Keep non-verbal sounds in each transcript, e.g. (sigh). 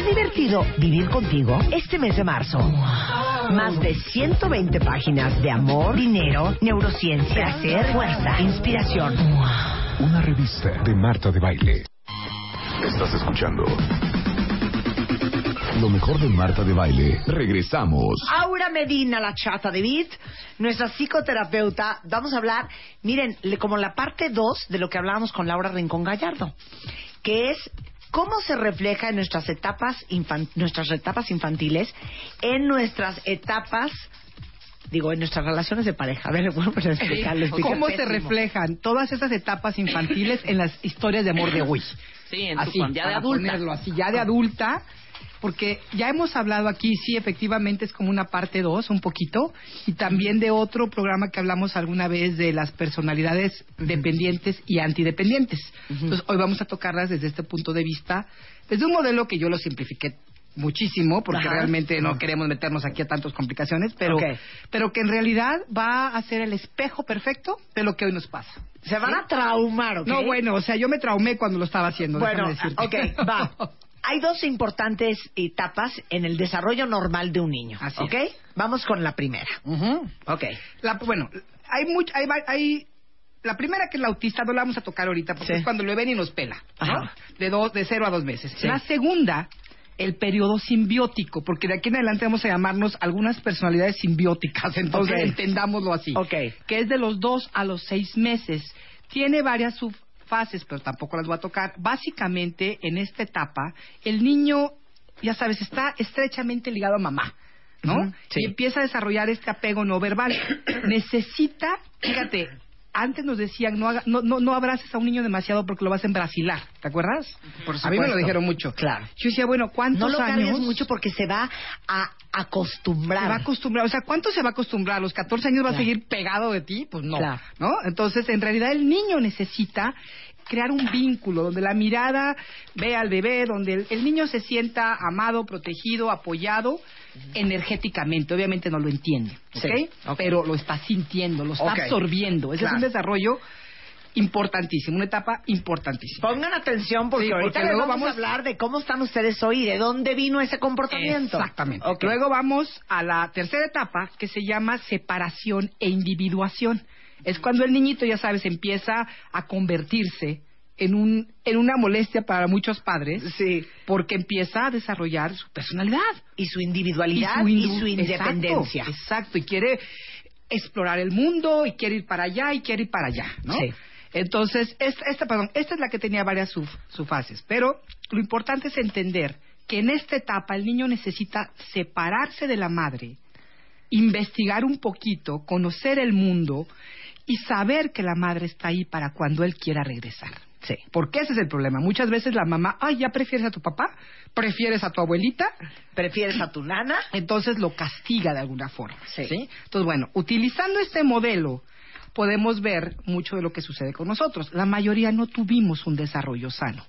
¿Es divertido vivir contigo este mes de marzo? Más de 120 páginas de amor, dinero, neurociencia, placer, fuerza, inspiración. Una revista de Marta de Baile. Estás escuchando lo mejor de Marta de Baile. Regresamos. Aura Medina, la chata de Beat, nuestra psicoterapeuta. Vamos a hablar, miren, como la parte 2 de lo que hablábamos con Laura Rincón Gallardo, que es cómo se refleja en nuestras etapas, infan- nuestras etapas infantiles, en nuestras etapas, digo, en nuestras relaciones de pareja. A ver, bueno, pues explicar, lo expliqué ¿Cómo se reflejan todas esas etapas infantiles en las historias de amor de hoy? Sí, en tu así, cuan- ya de para adulta. ponerlo así, ya de adulta, porque ya hemos hablado aquí, sí, efectivamente es como una parte 2, un poquito, y también de otro programa que hablamos alguna vez de las personalidades dependientes y antidependientes. Entonces, hoy vamos a tocarlas desde este punto de vista, desde un modelo que yo lo simplifiqué muchísimo, porque Ajá. realmente no queremos meternos aquí a tantas complicaciones, pero, pero que en realidad va a ser el espejo perfecto de lo que hoy nos pasa. Se van a traumar, ¿ok? No, bueno, o sea, yo me traumé cuando lo estaba haciendo. Bueno, ok, va. (laughs) Hay dos importantes etapas en el desarrollo normal de un niño, Así ¿ok? es. Vamos con la primera. Ujú. Ok. La- bueno, hay, much- hay, hay- la primera que es la autista no la vamos a tocar ahorita porque Sí. es cuando lo ven y nos pela, ¿no? De dos, de cero a dos meses. Sí. La segunda, el periodo simbiótico, porque de aquí en adelante vamos a llamarnos algunas personalidades simbióticas, (laughs) entonces entendámoslo así. Ok. Que es de los dos a los seis meses. Tiene varias subfases, pero tampoco las voy a tocar. Básicamente, en esta etapa, el niño, ya sabes, está estrechamente ligado a mamá. ¿no? Sí. Y empieza a desarrollar este apego no verbal. (coughs) Necesita, fíjate, antes nos decían no, haga- no, no, no abraces a un niño demasiado porque lo vas a embrasilar, ¿te acuerdas? Por A mí me lo dijeron mucho. Claro. Yo decía, bueno, ¿cuántos No lo cargues años? mucho porque se va a acostumbrar. Se va a acostumbrar, o sea, ¿cuánto se va a acostumbrar? ¿A los 14 años va a seguir pegado de ti? Pues no, Claro. ¿no? Entonces, en realidad el niño necesita crear un vínculo donde la mirada ve al bebé, donde el, el niño se sienta amado, protegido, apoyado energéticamente. Obviamente no lo entiende, ¿ok? Sí, ok. Pero lo está sintiendo, lo está absorbiendo. Ese Claro. es un desarrollo importantísimo, una etapa importantísima. Pongan atención porque Sí, ahorita porque les luego vamos, a hablar de cómo están ustedes hoy de dónde vino ese comportamiento. Exactamente. Luego vamos a la tercera etapa que se llama separación e individuación. Es cuando el niñito, ya sabes, empieza a convertirse en, un, en una molestia para muchos padres Sí. porque empieza a desarrollar su personalidad. Y su individualidad y su, indu- independencia. Exacto, exacto, y quiere explorar el mundo y quiere ir para allá y quiere ir para allá, ¿no? Sí. Entonces, esta, esta, perdón, esta es la que tenía varias sub- subfases, pero lo importante es entender que en esta etapa el niño necesita separarse de la madre, investigar un poquito, conocer el mundo y saber que la madre está ahí para cuando él quiera regresar. Sí. Porque ese es el problema. Muchas veces la mamá, ay, ya prefieres a tu papá, prefieres a tu abuelita, ¿Prefieres a tu nana? entonces lo castiga de alguna forma. Sí. Entonces, bueno, utilizando este modelo, podemos ver mucho de lo que sucede con nosotros. La mayoría no tuvimos un desarrollo sano.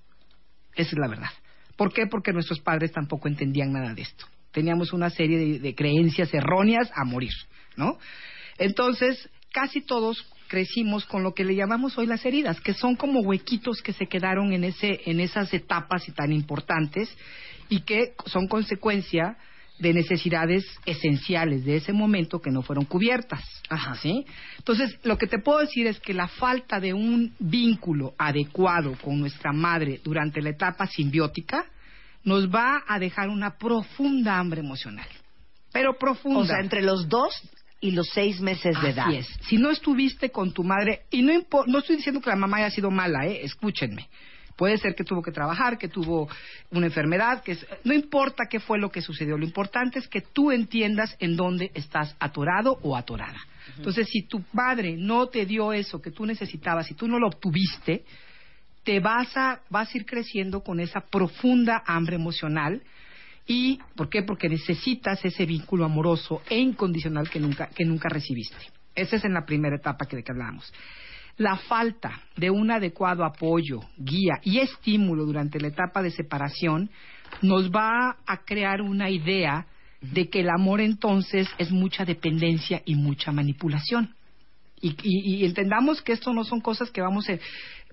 Esa es la verdad. ¿Por qué? Porque nuestros padres tampoco entendían nada de esto. Teníamos una serie de, de creencias erróneas a morir, ¿no? Entonces, casi todos crecimos con lo que le llamamos hoy las heridas, que son como huequitos que se quedaron en ese en esas etapas y tan importantes y que son consecuencia de necesidades esenciales de ese momento que no fueron cubiertas. Ajá. ¿sí? Entonces, lo que te puedo decir es que la falta de un vínculo adecuado con nuestra madre durante la etapa simbiótica nos va a dejar una profunda hambre emocional. Pero profunda. O sea, entre los dos y los seis meses de Así edad. es. Si no estuviste con tu madre, y no, no estoy diciendo que la mamá haya sido mala, ¿eh? escúchenme. Puede ser que tuvo que trabajar, que tuvo una enfermedad, que no importa qué fue lo que sucedió, lo importante es que tú entiendas en dónde estás atorado o atorada. Entonces, si tu padre no te dio eso que tú necesitabas, si tú no lo obtuviste, te vas a, vas a ir creciendo con esa profunda hambre emocional. ¿Y por qué? Porque necesitas ese vínculo amoroso e incondicional que nunca, que nunca recibiste. Esa es en la primera etapa que de que hablábamos. La falta de un adecuado apoyo, guía y estímulo durante la etapa de separación nos va a crear una idea de que el amor entonces es mucha dependencia y mucha manipulación. Y, y- y entendamos que esto no son cosas que vamos eh,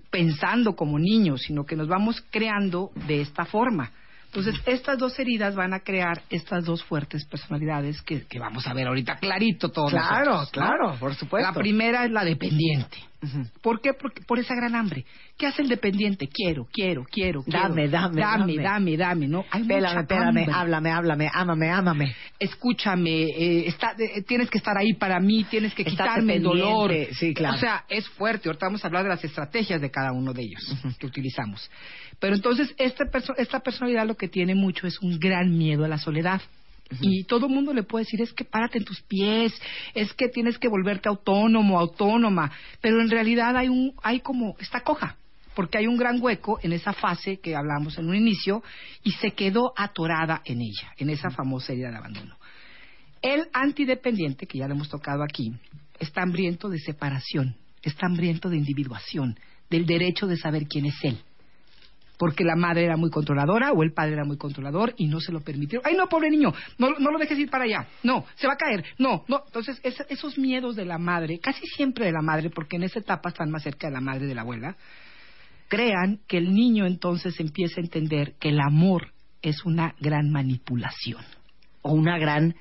pensando como niños, sino que nos vamos creando de esta forma. Entonces, estas dos heridas van a crear estas dos fuertes personalidades que, que vamos a ver ahorita clarito todos Claro, nosotros, ¿no? claro, por supuesto. La primera es la dependiente. ¿Por qué? Porque, por esa gran hambre. ¿Qué hace el dependiente? Quiero, quiero, quiero, quiero. Dame, dame, dame, dame. dame, dame, ¿no? Hay espérame, hambre. háblame, háblame, ámame, ámame. Escúchame, eh, está, eh, tienes que estar ahí para mí, tienes que quitarme el dolor. sí, claro. O sea, es fuerte. Ahorita vamos a hablar de las estrategias de cada uno de ellos que utilizamos. Pero entonces, esta, perso- esta personalidad lo que tiene mucho es un gran miedo a la soledad. Y todo el mundo le puede decir, es que párate en tus pies, es que tienes que volverte autónomo, autónoma. Pero en realidad hay un, hay como, está coja. Porque hay un gran hueco en esa fase que hablamos en un inicio y se quedó atorada en ella, en esa famosa herida de abandono. El antidependiente, que ya lo hemos tocado aquí, está hambriento de separación, está hambriento de individuación, del derecho de saber quién es él. Porque la madre era muy controladora o el padre era muy controlador y no se lo permitieron. ¡Ay, no, pobre niño! No, no lo dejes ir para allá. No, se va a caer. No, no. Entonces, es- esos miedos de la madre, casi siempre de la madre, porque en esa etapa están más cerca de la madre de la abuela, crean que el niño entonces empieza a entender que el amor es una gran manipulación. O una gran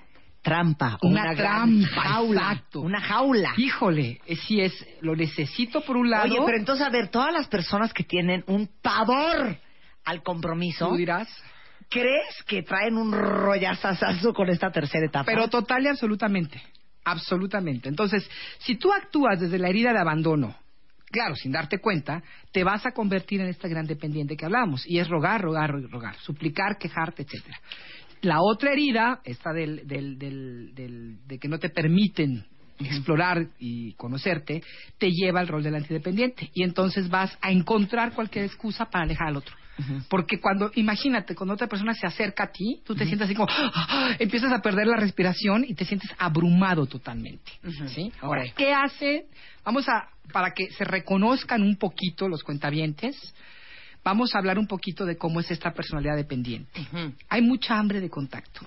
trampa. Una gran trampa, jaula. exacto. Una jaula. Híjole, eh, si es, lo necesito por un lado. Oye, pero entonces, a ver, todas las personas que tienen un pavor al compromiso, tú dirás. ¿crees que traen un rollazazazo con esta tercera etapa? Pero total y absolutamente. Absolutamente. Entonces, si tú actúas desde la herida de abandono, claro, sin darte cuenta, te vas a convertir en esta gran dependiente que hablamos. Y es rogar, rogar, rogar, suplicar, quejarte, etcétera. La otra herida, esta del, del, del, del- de que no te permiten explorar y conocerte, te lleva al rol del antidependiente. Y entonces vas a encontrar cualquier excusa para alejar al otro. Porque cuando, imagínate, cuando otra persona se acerca a ti, tú te sientes así como, ¡ah! empiezas a perder la respiración y te sientes abrumado totalmente. ¿sí? Ahora, ¿qué hace? Vamos a, para que se reconozcan un poquito los cuentavientes, vamos a hablar un poquito de cómo es esta personalidad dependiente. Hay mucha hambre de contacto,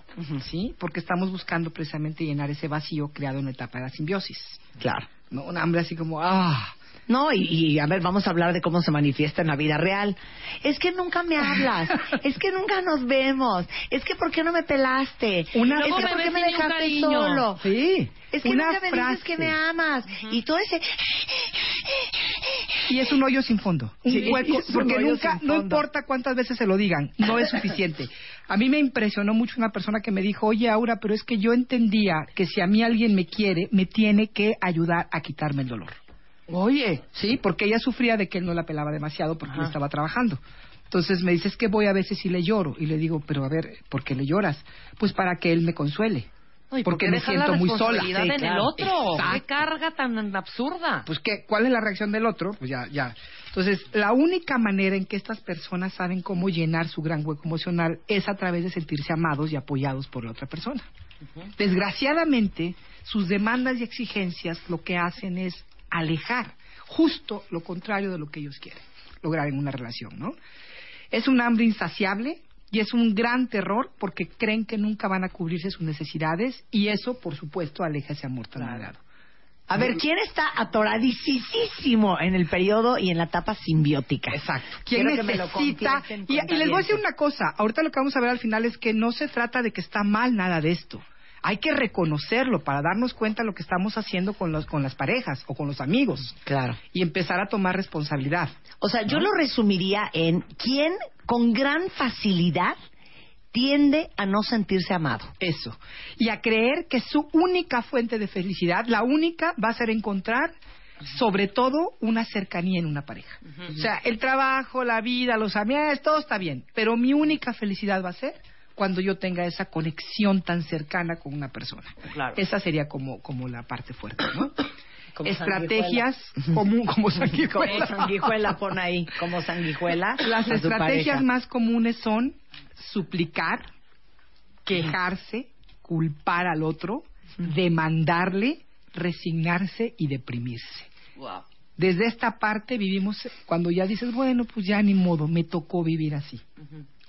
¿sí? Porque estamos buscando precisamente llenar ese vacío creado en la etapa de la simbiosis. Claro. ¿no? Una hambre así como, ah, No, y, y, a ver, vamos a hablar de cómo se manifiesta en la vida real. Es que nunca me hablas, (laughs) es que nunca nos vemos, es que ¿por qué no me pelaste? Una- es que ¿por qué me dejaste solo? sí, Es que una nunca me frase. dices que me amas. Y todo ese... Y es un hoyo sin fondo, un Sí, hueco, porque nunca, no importa cuántas veces se lo digan, no es suficiente. A mí me impresionó mucho una persona que me dijo, oye Aura, pero es que yo entendía que si a mí alguien me quiere, me tiene que ayudar a quitarme el dolor. Oye, Sí, porque ella sufría de que él no la pelaba demasiado porque Ajá. él estaba trabajando. Entonces me dice, es que voy a veces y le lloro. Y le digo, pero a ver, ¿por qué le lloras? Pues para que él me consuele. Ay, porque ¿por qué me siento muy sola. Sí, en el otro. Exacto. Qué carga tan absurda. Pues, ¿qué, ¿cuál es la reacción del otro? Pues ya, ya. Entonces, la única manera en que estas personas saben cómo llenar su gran hueco emocional es a través de sentirse amados y apoyados por la otra persona. Desgraciadamente, sus demandas y exigencias lo que hacen es alejar justo lo contrario de lo que ellos quieren lograr en una relación, ¿no? Es un hambre insaciable y es un gran terror porque creen que nunca van a cubrirse sus necesidades y eso, por supuesto, aleja ese amor tan anhelado. a ver, ¿quién está atoradicísimo en el periodo y en la etapa simbiótica? Exacto. ¿Quién Quiero que me lo necesita? Y, y les voy a decir una cosa. Ahorita lo que vamos a ver al final es que no se trata de que está mal nada de esto. Hay que reconocerlo para darnos cuenta de lo que estamos haciendo con, los, con las parejas o con los amigos Claro. y empezar a tomar responsabilidad. O sea, yo lo resumiría en quién con gran facilidad tiende a no sentirse amado. Eso. Y a creer que su única fuente de felicidad, la única, va a ser encontrar sobre todo una cercanía en una pareja. O sea, el trabajo, la vida, los amigos, todo está bien, pero mi única felicidad va a ser cuando yo tenga esa conexión tan cercana con una persona. Claro. Esa sería como, como la parte fuerte, ¿no? (coughs) Como Estrategias común, como Como sanguijuela. sanguijuela, pon ahí, como sanguijuela. Las estrategias más comunes son suplicar, quejarse, culpar al otro, demandarle, resignarse y deprimirse. Wow. Desde esta parte vivimos cuando ya dices, bueno, pues ya ni modo, me tocó vivir así.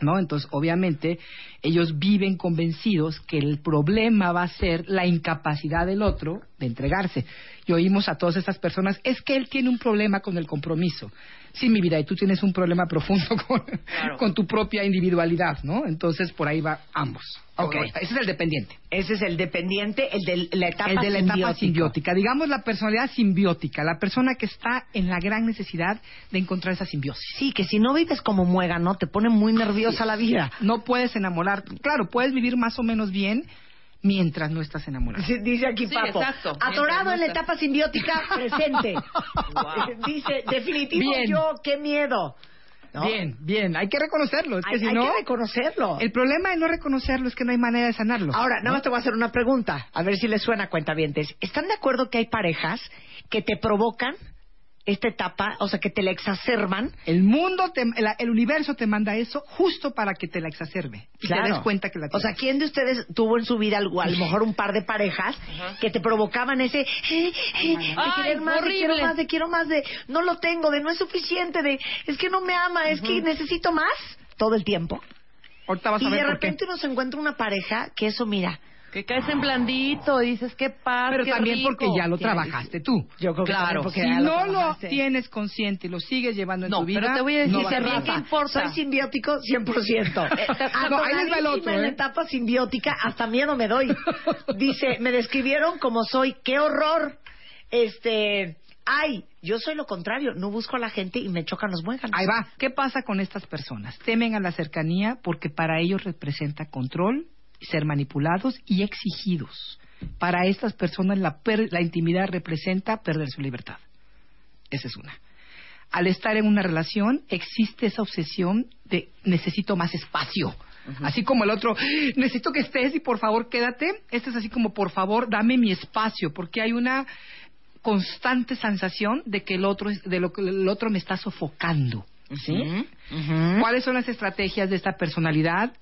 ¿No? Entonces, obviamente, ellos viven convencidos que el problema va a ser la incapacidad del otro de entregarse. Y oímos a todas estas personas, es que él tiene un problema con el compromiso. Sí, mi vida, y tú tienes un problema profundo (laughs) con, Claro. con tu propia individualidad, ¿no? Entonces, por ahí va ambos. Ok. Ese es el dependiente. Ese es el dependiente, el de la etapa El de la etapa simbiótica. simbiótica. Digamos la personalidad simbiótica, la persona que está en la gran necesidad de encontrar esa simbiosis. Sí, que si no vives como muégano, te pone muy nerviosa la vida. No puedes enamorar. Claro, puedes vivir más o menos bien mientras no estás enamorado. Sí, Dice aquí Sí, Papo. exacto. Atorado en la etapa simbiótica, (laughs) presente. Wow. (laughs) Dice, definitivo Bien. yo, qué miedo. ¿No? Bien, bien, hay que reconocerlo. Es que Hay, si hay no, que reconocerlo. el problema de no reconocerlo es que no hay manera de sanarlo. Ahora, nada más te voy a hacer una pregunta, a ver si les suena cuentavientes. ¿Están de acuerdo que hay parejas que te provocan esta etapa, o sea, que te la exacerban? El mundo, te- la- el universo te manda eso justo para que te la exacerbe y te des cuenta que la O sea, tienes. ¿quién de ustedes tuvo en su vida algo- a lo mejor un par de parejas que te provocaban ese eh, eh, de querer más, de quiero más, de quiero más, de no lo tengo, de no es suficiente, de es que no me ama, es que necesito más todo el tiempo? Ahorita vas Y a de ver por qué. repente uno se encuentra una pareja que eso, mira, Que caes en blandito y dices, qué paz, Pero qué también rico. porque ya lo trabajaste tú. yo creo que Claro. porque Si ya no lo tienes consciente y lo sigues llevando en No, tu vida, pero te voy a decir no a también. Rafa, ¿qué importa? soy simbiótico 100%. No, (laughs) ahí les va el otro, Atoradísima en la ¿eh? etapa simbiótica, hasta miedo me doy. (laughs) Dice, me describieron como soy, qué horror. Este, ay, yo soy lo contrario, no busco a la gente y me chocan los muéganos. Ahí va. ¿Qué pasa con estas personas? Temen a la cercanía porque para ellos representa control, ser manipulados y exigidos. Para estas personas la, per- la intimidad representa perder su libertad. Esa es una. Al estar en una relación existe esa obsesión de necesito más espacio. Así como el otro, necesito que estés y por favor quédate. Este es así como por favor dame mi espacio porque hay una constante sensación de que el otro de lo que el otro me está sofocando. ¿sí? ¿Cuáles son las estrategias de esta personalidad?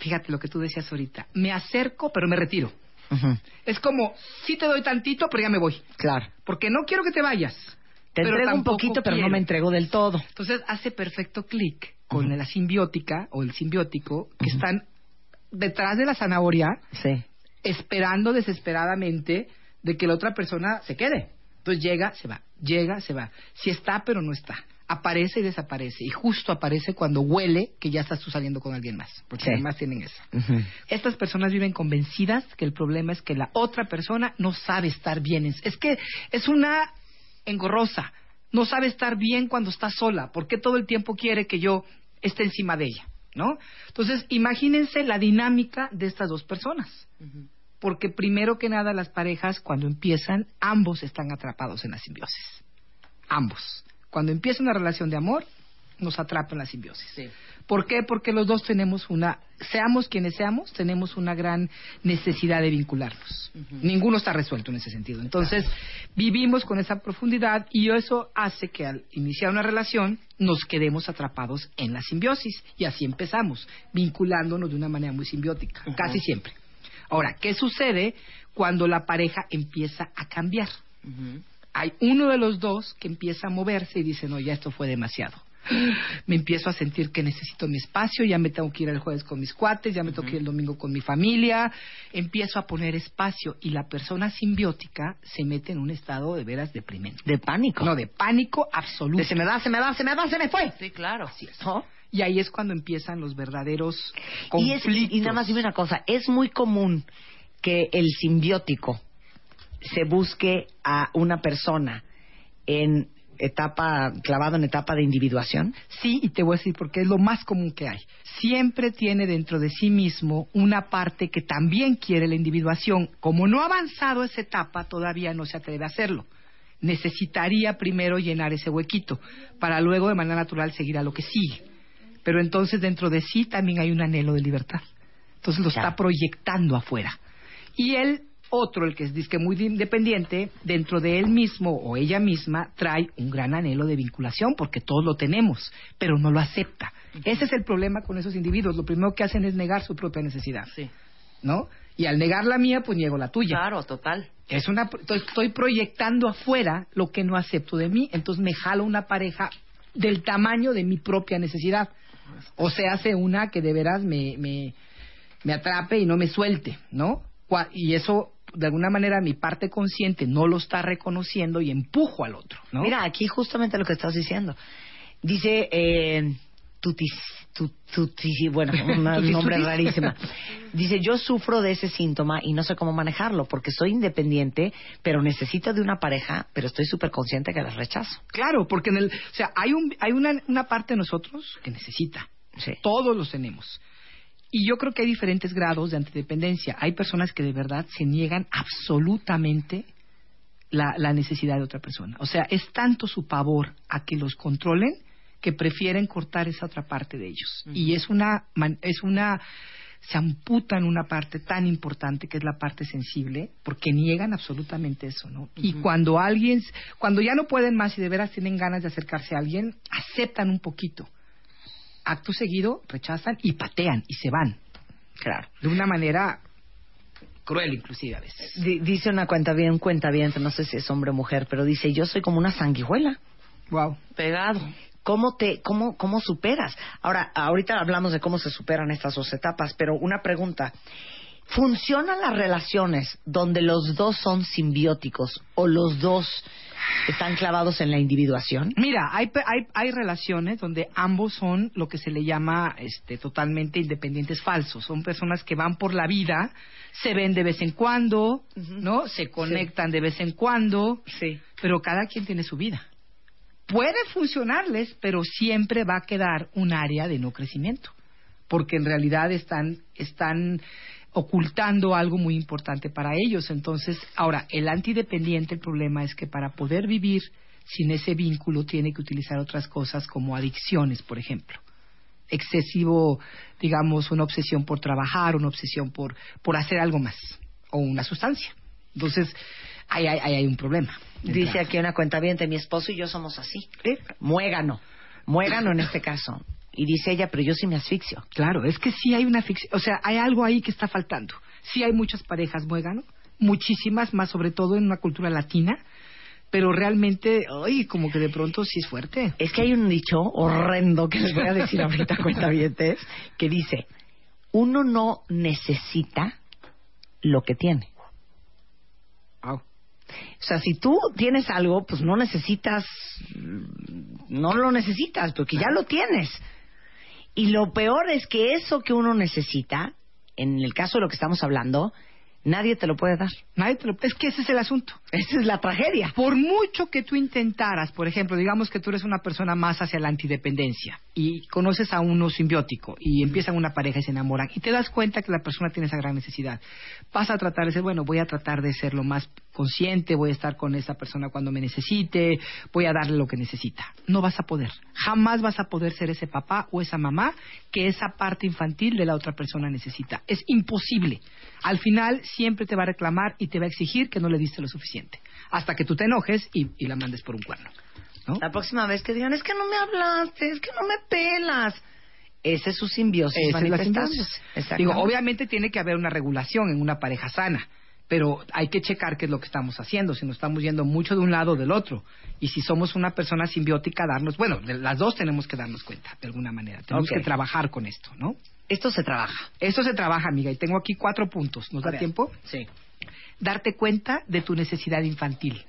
Fíjate lo que tú decías ahorita. Me acerco, pero me retiro. Es como, sí te doy tantito, pero ya me voy. Claro. Porque no quiero que te vayas. Te pero entrego un poquito, pero no me entrego del todo. Entonces hace perfecto clic con la simbiótica o el simbiótico que están detrás de la zanahoria Sí. esperando desesperadamente de que la otra persona se quede. Entonces llega, se va, llega, se va. Si está, pero no está. Aparece y desaparece. Y justo aparece cuando huele que ya estás tú saliendo con alguien más. Porque Sí. además tienen eso. Estas personas viven convencidas que el problema es que la otra persona no sabe estar bien. Es- Es que es una engorrosa. No sabe estar bien cuando está sola. porque todo el tiempo quiere que yo esté encima de ella? ¿No? Entonces, imagínense la dinámica de estas dos personas. Porque primero que nada las parejas cuando empiezan, ambos están atrapados en la simbiosis. Ambos. Cuando empieza una relación de amor, nos atrapa en la simbiosis. Sí. ¿Por qué? Porque los dos tenemos una, seamos quienes seamos, tenemos una gran necesidad de vincularnos. Ninguno está resuelto en ese sentido. Entonces, vivimos con esa profundidad y eso hace que al iniciar una relación nos quedemos atrapados en la simbiosis. Y así empezamos, vinculándonos de una manera muy simbiótica, casi siempre. Ahora, ¿qué sucede cuando la pareja empieza a cambiar? Hay uno de los dos que empieza a moverse y dice, no, ya esto fue demasiado. (gasps) Me empiezo a sentir que necesito mi espacio, ya me tengo que ir el jueves con mis cuates, ya me tengo que ir el domingo con mi familia, empiezo a poner espacio y la persona simbiótica se mete en un estado de veras deprimente. De pánico. No, de pánico absoluto. De se me va, se me va, se me va, se me fue. Sí, claro. ¿No? Y ahí es cuando empiezan los verdaderos Y, es, conflictos. y nada más dime una cosa, es muy común que el simbiótico se busque a una persona en etapa, clavado en etapa de individuación. Sí, y te voy a decir porque es lo más común que hay. Siempre tiene dentro de sí mismo una parte que también quiere la individuación. Como no ha avanzado esa etapa, todavía no se atreve a hacerlo. Necesitaría primero llenar ese huequito para luego de manera natural seguir a lo que sigue. Pero entonces dentro de sí también hay un anhelo de libertad. Entonces lo Ya. está proyectando afuera. Y el otro, el que es disque muy independiente, dentro de él mismo o ella misma trae un gran anhelo de vinculación porque todos lo tenemos, pero no lo acepta. Ese es el problema con esos individuos. Lo primero que hacen es negar su propia necesidad, Sí. ¿no? Y al negar la mía, pues niego la tuya. Claro, total. Es una, estoy, proyectando afuera lo que no acepto de mí, entonces me jalo una pareja del tamaño de mi propia necesidad. O se hace una que de veras me, me, me atrape y no me suelte, ¿no? Y eso, de alguna manera, mi parte consciente no lo está reconociendo y empujo al otro, ¿no? Mira, aquí justamente lo que estás diciendo. Dice eh, Tutis, tu- Tutis- bueno, (laughs) un nombre tutis. rarísima. (laughs) Dice, yo sufro de ese síntoma y no sé cómo manejarlo porque soy independiente, pero necesito de una pareja, pero estoy súper consciente que las rechazo. Claro, porque en el, o sea, hay un, hay una, una parte de nosotros que necesita. Sí. Todos los tenemos. Y yo creo que hay diferentes grados de antidependencia. Hay personas que de verdad se niegan absolutamente la, la necesidad de otra persona. O sea, es tanto su pavor a que los controlen que prefieren cortar esa otra parte de ellos. Y es una, es una, se amputan una parte tan importante que es la parte sensible, porque niegan absolutamente eso, ¿no? Y cuando alguien, cuando ya no pueden más y de veras tienen ganas de acercarse a alguien, aceptan un poquito. Acto seguido, rechazan y patean y se van. Claro. De una manera cruel inclusive a veces. Di- dice una cuenta bien, cuenta bien, no sé si es hombre o mujer, pero dice, yo soy como una sanguijuela. Wow. Pegado. ¿Cómo te, cómo, cómo superas? Ahora, ahorita hablamos de cómo se superan estas dos etapas, pero una pregunta. ¿Funcionan las relaciones donde los dos son simbióticos o los dos están clavados en la individuación? Mira, hay, hay, hay relaciones donde ambos son lo que se le llama este, totalmente independientes falsos. Son personas que van por la vida, se ven de vez en cuando, ¿no? Se conectan de vez en cuando, Sí. pero cada quien tiene su vida. Puede funcionarles, pero siempre va a quedar un área de no crecimiento, porque en realidad están, están ocultando algo muy importante para ellos. Entonces, ahora, el antidependiente, el problema es que para poder vivir sin ese vínculo tiene que utilizar otras cosas como adicciones, por ejemplo. Excesivo, digamos, una obsesión por trabajar, una obsesión por, por hacer algo más, o una sustancia. Entonces, ahí hay, ahí hay un problema. Dice aquí una cuenta bien, mi esposo y yo somos así. Muégano. Muégano en este caso. Y dice ella, pero yo sí me asfixio. Claro, es que sí hay una ficción, o sea, hay algo ahí que está faltando. Sí hay muchas parejas muégano, muchísimas, más sobre todo en una cultura latina, pero realmente, ay, como que de pronto sí es fuerte. Es que hay un dicho horrendo que les voy a decir ahorita, (laughs) cuentavientes, que dice, uno no necesita lo que tiene. Wow. O sea, si tú tienes algo, pues no necesitas, no lo necesitas, porque ya lo tienes. Y lo peor es que eso que uno necesita, en el caso de lo que estamos hablando, nadie te lo puede dar. Nadie te lo- Es que ese es el asunto. Esa es la tragedia. Por mucho que tú intentaras, por ejemplo, digamos que tú eres una persona más hacia la antidependencia y conoces a uno simbiótico y empiezan una pareja y se enamoran y te das cuenta que la persona tiene esa gran necesidad. Vas a tratar de ser, bueno, voy a tratar de ser lo más consciente, voy a estar con esa persona cuando me necesite, voy a darle lo que necesita. No vas a poder. Jamás vas a poder ser ese papá o esa mamá que esa parte infantil de la otra persona necesita. Es imposible. Al final siempre te va a reclamar y te va a exigir que no le diste lo suficiente. Hasta que tú te enojes y, y la mandes por un cuerno. ¿no? La próxima vez que digan, es que no me hablaste, es que no me pelas. Esa es su simbiosis Esa es la manifestándose. Digo, obviamente tiene que haber una regulación en una pareja sana, pero hay que checar qué es lo que estamos haciendo, si nos estamos yendo mucho de un lado o del otro. Y si somos una persona simbiótica, darnos, bueno, de las dos tenemos que darnos cuenta, de alguna manera. Tenemos que trabajar con esto, ¿no? Esto se trabaja. Esto se trabaja, amiga, y tengo aquí cuatro puntos. ¿Nos A da ver. tiempo? Sí. darte cuenta de tu necesidad infantil.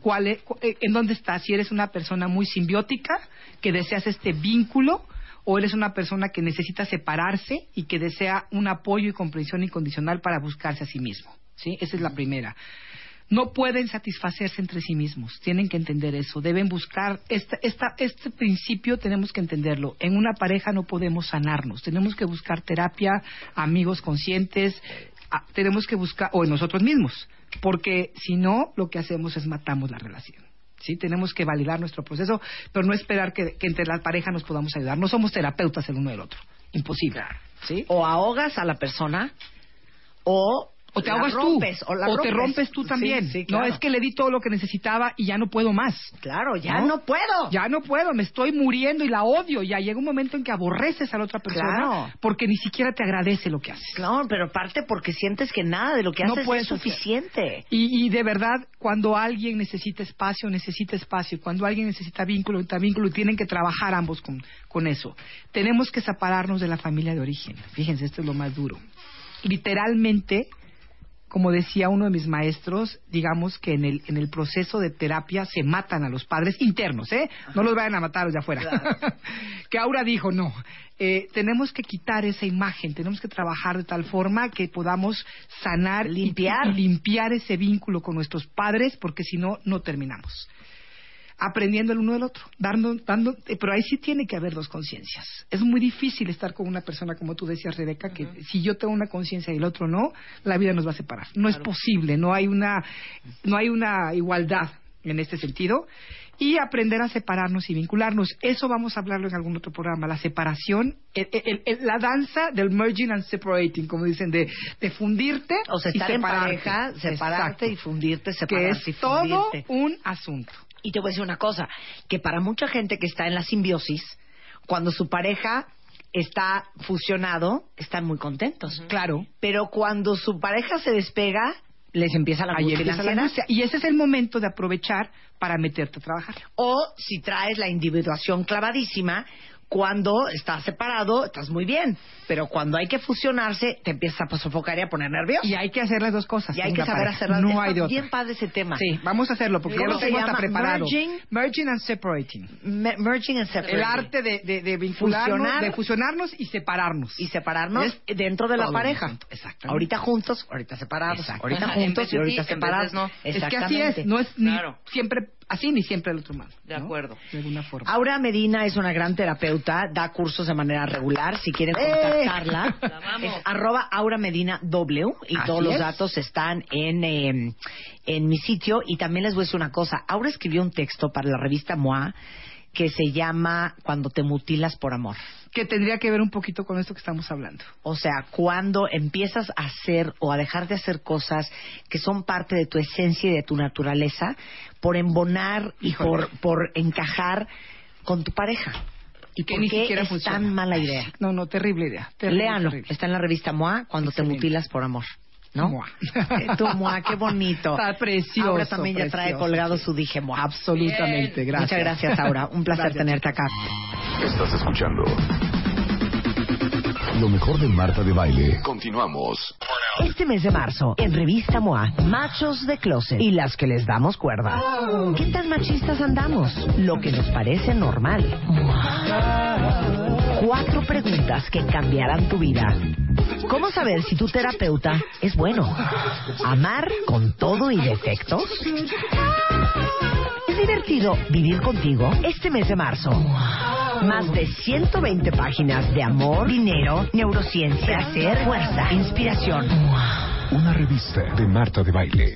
¿Cuál es, cu- eh, ¿En dónde estás? Si eres una persona muy simbiótica, que deseas este vínculo, o eres una persona que necesita separarse y que desea un apoyo y comprensión incondicional para buscarse a sí mismo. ¿Sí? Esa es la primera. No pueden satisfacerse entre sí mismos, tienen que entender eso, deben buscar, esta, esta, este principio tenemos que entenderlo, en una pareja no podemos sanarnos, tenemos que buscar terapia, amigos conscientes, tenemos que buscar, o en nosotros mismos, porque si no, lo que hacemos es matamos la relación. ¿sí? Tenemos que validar nuestro proceso, pero no esperar que, que entre la pareja nos podamos ayudar. No somos terapeutas el uno del otro. Imposible. ¿sí? O ahogas a la persona o O te la ahogas rompes, tú. o la te rompes. rompes tú también. sí, No, claro. es que le di todo lo que necesitaba y ya no puedo más. Claro, ya ¿No? no, puedo. Ya no puedo, me estoy muriendo y la odio. Ya llega un momento en que aborreces a la otra persona Claro. porque ni siquiera te agradece lo que haces. Claro, pero parte porque sientes que nada de lo que No haces es suficiente. Y, y de verdad, cuando alguien necesita espacio, necesita espacio. Cuando alguien necesita vínculo, necesita vínculo. y Tienen que trabajar ambos con, con eso. Tenemos que separarnos de la familia de origen. Fíjense, esto es lo más duro. Literalmente, como decía uno de mis maestros, digamos que en el, en el proceso de terapia se matan a los padres internos, ¿eh? No los vayan a matar los de afuera. (laughs) que Aura dijo, no, eh, tenemos que quitar esa imagen, tenemos que trabajar de tal forma que podamos sanar y- Limpiar. y limpiar ese vínculo con nuestros padres, porque si no, no terminamos aprendiendo el uno del otro, dando, dando, eh, pero ahí sí tiene que haber dos conciencias. Es muy difícil estar con una persona, como tú decías, Rebeca, que si yo tengo una conciencia y el otro no, la vida nos va a separar. No es posible, no hay una, no hay una igualdad en este sentido. Y aprender a separarnos y vincularnos. Eso vamos a hablarlo en algún otro programa. La separación, el- el- el- la danza del merging and separating, como dicen, de, de fundirte O sea, y estar en separarte. pareja, separarte Exacto. y fundirte, que separarte y es todo un asunto. Y te voy a decir una cosa, que para mucha gente que está en la simbiosis, cuando su pareja está fusionado, están muy contentos. Claro. Pero cuando su pareja se despega, les empieza la empieza angustia. Y ese es el momento de aprovechar para meterte a trabajar. O si traes la individuación clavadísima, cuando estás separado, estás muy bien. Pero cuando hay que fusionarse, te empieza a sofocar y a poner nervioso. Y hay que hacer las dos cosas. Y hay que saber pareja. hacerlas. No hay de otra. bien padre ese tema. Sí, vamos a hacerlo porque ya ¿Cómo lo se tengo hasta preparado. Merging. Merging and separating. Me- merging and separating. El arte de, de, de vincularnos, Fusionar. de fusionarnos y separarnos. y separarnos Es dentro de la pareja. exactamente. Ahorita juntos, ahorita separados. Exacto. Ahorita juntos y ahorita separados. no. Es que así es, no es ni Claro. siempre así ni siempre el otro mal. De acuerdo. De alguna forma. Aura Medina es una gran terapeuta, da cursos de manera regular. Si quieren contactarla, La amamos. es arroba Aura Medina W y Así todos los es. datos están en, eh, en mi sitio. Y también les voy a decir una cosa. Aura escribió un texto para la revista MOA que se llama Cuando te mutilas por amor. Que tendría que ver un poquito con esto que estamos hablando. O sea, cuando empiezas a hacer o a dejar de hacer cosas que son parte de tu esencia y de tu naturaleza por embonar y Híjole. por, por encajar con tu pareja. ¿Y que por ni qué siquiera es funciona. tan mala idea? No, no, terrible idea. Terrible, Léanlo. terrible. Está en la revista MOA, Cuando te mutilas por amor. ¿no? Moa. (laughs) Eh, Tu MOA, qué bonito. Está precioso. Aura también ya trae colgado sí. su dije MOA. Absolutamente, Bien. gracias. Muchas gracias, Aura. Un placer (laughs) Gracias. tenerte acá. Estás escuchando lo mejor de Marta de Baile. Continuamos. Este mes de marzo, en Revista MOA, machos de closet y las que les damos cuerda. ¿Qué tan machistas andamos? Lo que nos parece normal. Cuatro preguntas que cambiarán tu vida. ¿Cómo saber si tu terapeuta es bueno? ¿Amar con todo y defectos? ¿Es divertido vivir contigo este mes de marzo? Más de 120 páginas de amor, dinero, neurociencia, placer, fuerza, inspiración. Una revista de Marta de Baile.